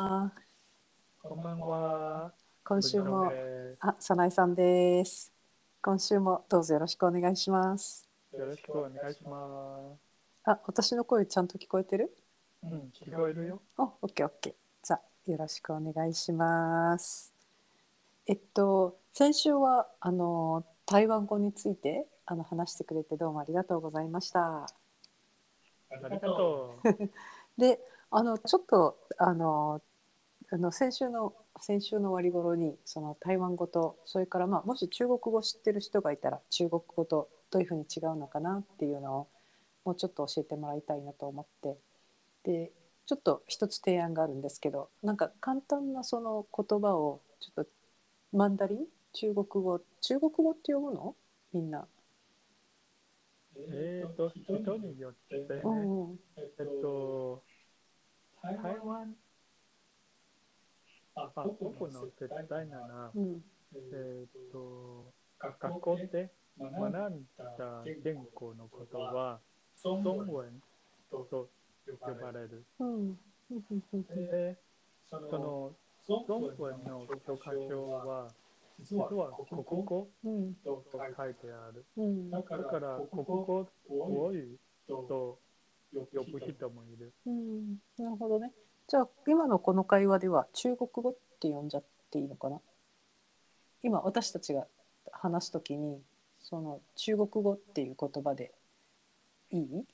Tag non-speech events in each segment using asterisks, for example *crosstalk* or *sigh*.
は。こんばんは。今週もあ、早苗さんです。今週もどうぞよろしくお願いします。すよろしくお願いしまあ、私の声ちゃんと聞こえてる？す。うん、聞こえるよ。あ、オッケーオッケー。じゃあよろしくお願いします。えっと先週はあの台湾語についてあの話してくれてどうもありがとうございました。ありがとう。*laughs* で、あのちょっとあのあの先週の先週の終わり頃にその台湾語とそれからまあもし中国語知ってる人がいたら中国語とどういうふうに違うのかなっていうのをもうちょっと教えてもらいたいなと思って。でちょっと一つ提案があるんですけどなんか簡単なその言葉をちょっとマンダリン中国語？中国語って呼ぶの？みんな。えっと、人によってね、うんうん。えっと、台湾、あ、僕の手伝いなら、うんえっと、学校で学んだ言語のことは、中文と呼ばれる。うんで、その中文の教科書は、実は国語と書いてある。うんだから国語多いと呼ぶ人もいる。うん、なるほどね。じゃあ今のこの会話では中国語って呼んじゃっていいのかな？今私たちが話すときにその中国語っていう言葉でいい？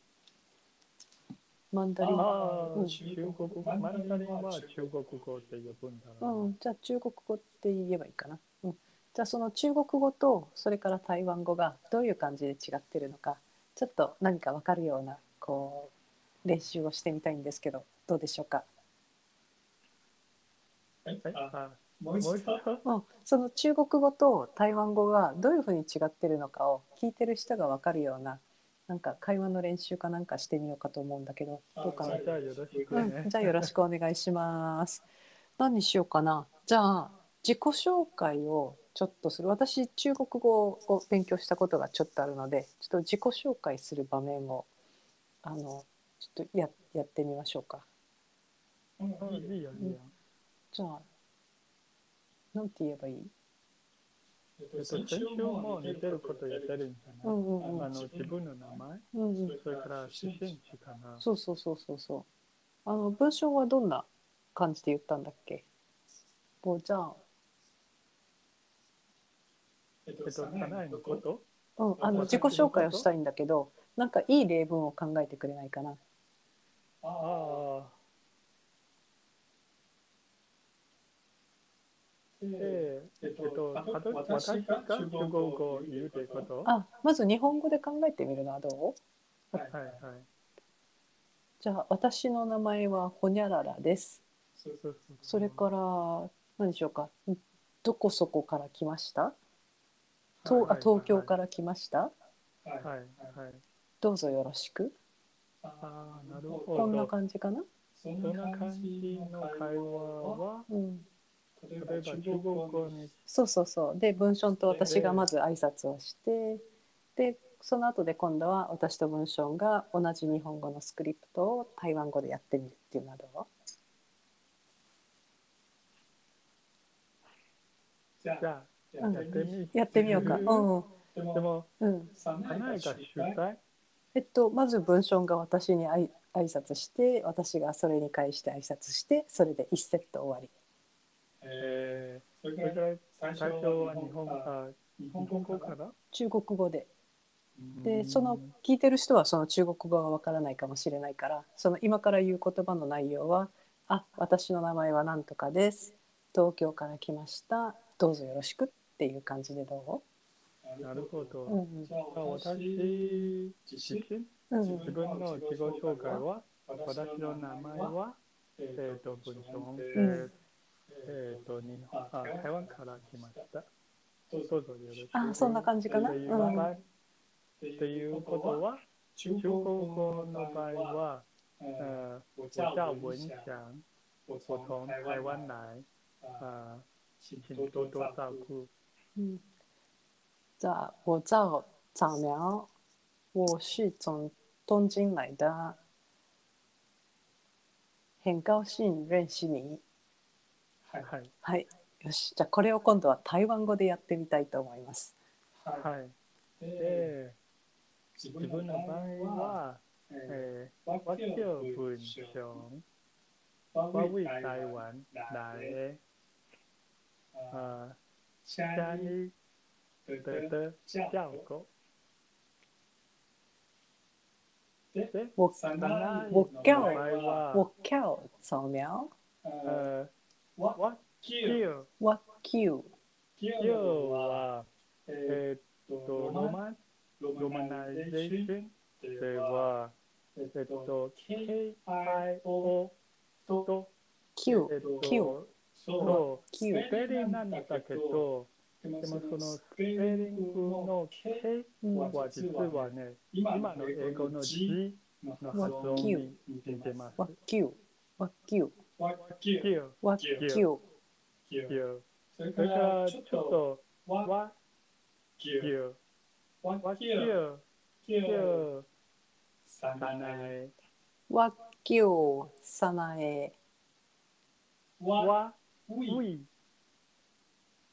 マンダリン、うん。中国語、マンダリンは中国語って呼ぶんだろうん、じゃあ中国語って言えばいいかな。うん、じゃあその中国語とそれから台湾語がどういう感じで違ってるのかちょっと何か分かるようなこう練習をしてみたいんですけどどうでしょうか？もう一度。うん、その中国語と台湾語がどういうふうに違ってるのかを聞いてる人が分かるようななんか会話の練習かなんかしてみようかと思うんだけどどうかな？じゃあよろしくうん、ね。じゃあよろしくお願いします。何にしようかな？じゃあ自己紹介をちょっとする。私中国語を勉強したことがちょっとあるので、ちょっと自己紹介する場面をあのちょっとややってみましょうか。うんいいよ、いいよ。じゃあなんて言えばいい？えっと、先週も似てることやってるんじゃない？うんうんうんあの、自分の名前？うんうん。それから出身地かな？そうそうそうそうそう。あの文章はどんな感じで言ったんだっけ？おじゃあ、えっと、家内のこと？うん、あの自己紹介をしたいんだけど、なんかいい例文を考えてくれないかな？ああ。ええっと、私が中国語を言うということ？はあ、まず日本語で考えてみるのはどう？いはい。じゃあ私の名前はホニャララです。そうそうそれから何でしょうか？どこそこから来ました？とあ東京から来ました？はいはい。どうぞよろしく。ああ、なるほこんなど。感じかな？そんな感じの会話は、うん。そうそうそう。で文章と私がまず挨拶をして、でその後で今度は私と文章が同じ日本語のスクリプトを台湾語でやってみるっていうのはどう？じゃあ、やってみやってみようか。うん。でも、うん。えっと、まず文章が私にあい挨拶して私がそれに返して挨拶してそれで1セット終わりえー、それから最初は日本あ日本語から中国語で。でその聞いてる人はその中国語がわからないかもしれないからその今から言う言葉の内容は「あ私の名前はなんとかです。東京から来ました。どうぞよろしく」っていう感じでどなるほど。う、うん。じゃあ私自身うん。うん自分の自己紹介は私の名前はえっ、と文章ん。えーえーと日本あ台湾から来ました。どうぞよろしく。あそんな感じかな？っていう場合っていうことは中国語の場合は、呃，我叫文祥，我从台湾来，啊、请多多照顾。嗯，じゃあ我叫早苗，我是从东京来的，很高兴认识你。はい。はい。よし。じゃあこれを今度は台湾語でやってみたいと思います。はい。で、自分の場合は、えー、わけを文章、わい台湾来、あ、家里的的教狗。で、我サナイ我教の場合は、我教扫描えー、わきゅ我教きゅは、えーっと、ロマン、ロマナイゼーションでは、えっと、KIO と、Q えっと、Q と、Q スペリングなんだけど、でもそのスペリングの K うんは実はね、今の英語の G の発音に似てます。我教我教きゅ我教きゅそれからちょっと、わきゅわきゅきゅさない我教さなえ。わうい。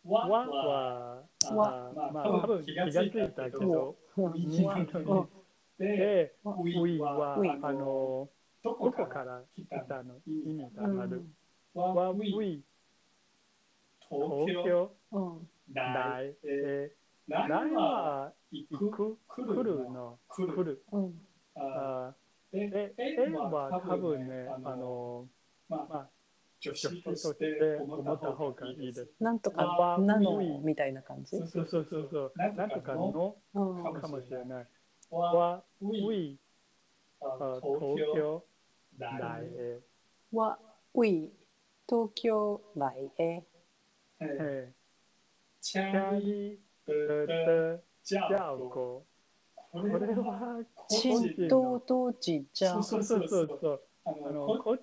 わは、わあまあ、多分気がついたけど、で、ういは、あの、どこから来たの？意味がある？わうい、東京、うん。来、は、行く、来る。の、来る。うん。あで、えは多分ね、あの、まあ、助詞として思った方がいいです。なんとかわなの？みたいな感じ？そうそうそうそう、なんとかの？うん。かもしれない。わうい、あ東京、来、え、わうい東京来へえ、チャリ、的的教狗。これは、新道道寺じゃそうそうそうそう。あの、こ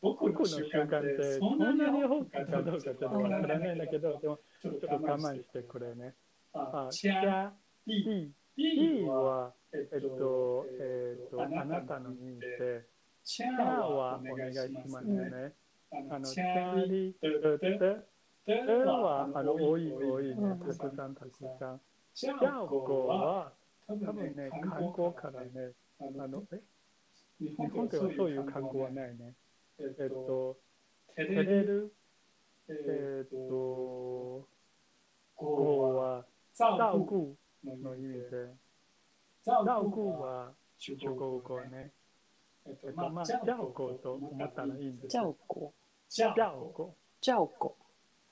僕の習慣ってそんなに多くかどうかちょっとわからないんだけど、でもちょっと我慢してくれね。あ、チャリ、リは、えっと、えっと、あなたの意味で、チャはお願いしますね。あの、チャリ、で、で、では、あの、多い多いね、たくさんたくさん。チャオコは、多分ね、観光からね、あの、え日本ではそういう観光はないね。えっと、照れる、えっと、語は、照顧の意味で、照顧は中国語ね。えっと、まあ、照顧と思ったらいいんですじゃおこ。照顧。じゃおこ。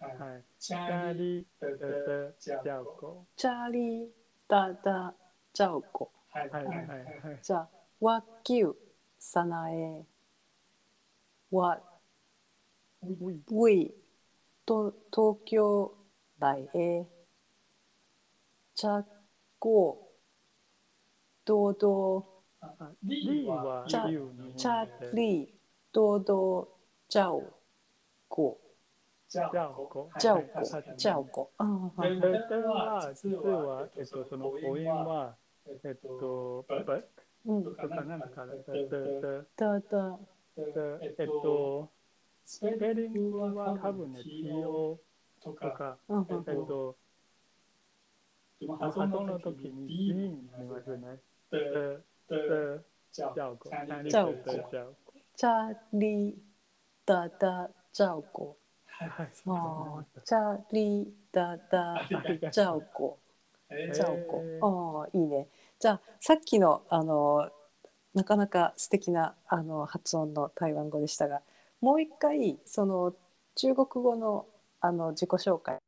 はい。チャリ、で、で、照顧。チャリダダじゃおこ。はいはいはいはい。じゃあわきゅさなえ。わうい、うい。と東京来へちゃこどうリはチャ理由にちゃりどうどじゃおこ照顧。じゃおこじゃおこああで、では、実は、えっと、その母音は、えっと、ぶうん。とかなんだかだだで、えっと、スペリングは多分ね、TO とか、えっと、発音の時に D になりますね。で、で、照顧。照顧チャリダダじゃおこはい、ああチャリダダじゃおこじゃおこああいいねじゃあさっきのあのなかなか素敵なあの発音の台湾語でしたがもう一回その中国語のあの自己紹介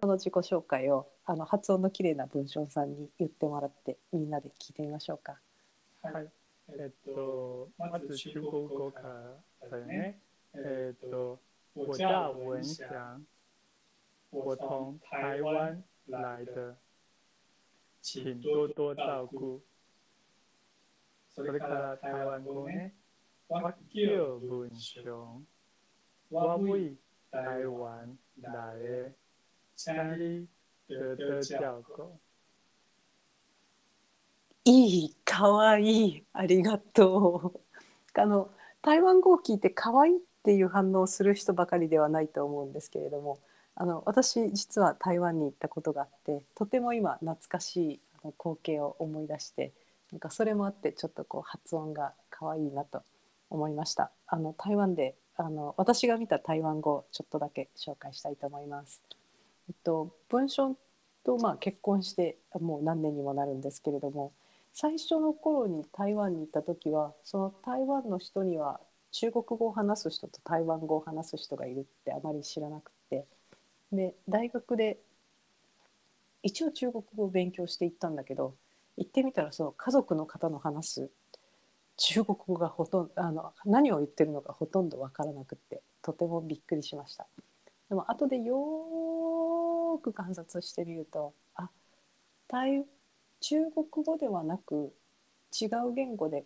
その自己紹介をあの発音の綺麗な文章さんに言ってもらってみんなで聞いてみましょうか。はい。えっと、まず中国語からだよね。えっと、我叫文祥，我从台湾来的，请多多照顾。それから台湾語ね。我叫文祥，我为台湾来的，请你多多照顾。 いい、かわいい、ありがとう。*laughs* あの台湾語を聞いて可愛いっっていう反応をする人ばかりではないと思うんですけれどもあの私実は台湾に行ったことがあってとても今懐かしいあの光景を思い出してなんかそれもあってちょっとこう発音が可愛いなと思いましたあの台湾であの私が見た台湾語をちょっとだけ紹介したいと思います。えっと、文章とまあ結婚してもう何年にもなるんですけれども最初の頃に台湾に行った時はその台湾の人には中国語を話す人と台湾語を話す人がいるってあまり知らなくてで大学で一応中国語を勉強していったんだけど行ってみたらその家族の方の話す中国語がほとんどあの何を言ってるのかほとんど分からなくってとてもびっくりしました。でも後でよーく観察してみるとあ中国語ではなく違う言語で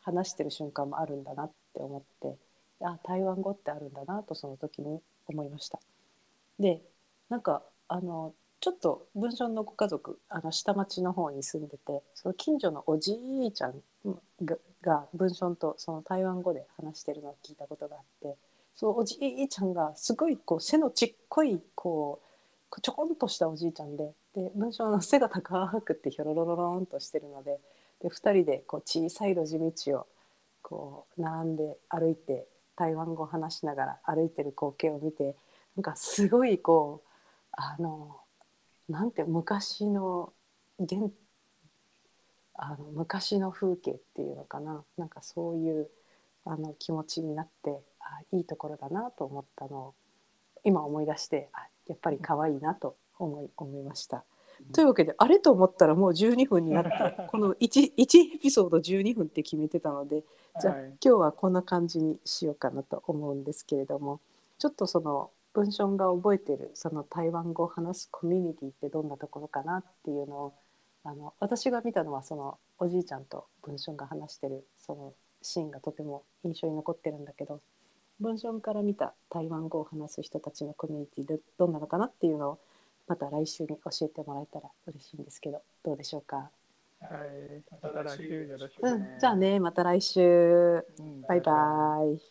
話してる瞬間もあるんだなって思ってあ台湾語ってあるんだなとその時に思いました。でなんかあのちょっと文章のご家族あの下町の方に住んでてその近所のおじいちゃんがが文章とその台湾語で話してるのを聞いたことがあってそのおじいちゃんがすごいこう背のちっこいこうちょこんとしたおじいちゃんでで文章の背が高くってひょろろろろんとしてるのでで2人でこう小さい路地道をこう並んで歩いて台湾語を話しながら歩いてる光景を見てなんかすごいこうあのなんて昔の現あの昔の風景っていうのかな。なんかそういうあの気持ちになってあいいところだなと思ったのを今思い出してあやっぱり可愛いなと思い思いました。というわけであれと思ったらもう12分になって *laughs* この 1, 1エピソード12分って決めてたのでじゃあ、はい、今日はこんな感じにしようかなと思うんですけれどもちょっとその文章が覚えてるその台湾語を話すコミュニティってどんなところかなっていうのをあの私が見たのはそのおじいちゃんと文章が話してるそのシーンがとても印象に残ってるんだけど文章から見た台湾語を話す人たちのコミュニティでどんなのかなっていうのをまた来週に教えてもらえたら嬉しいんですけどどうでしょうか？はい、また来週よろしく、ね、うん、じゃあねまた来週、うん、バイバイ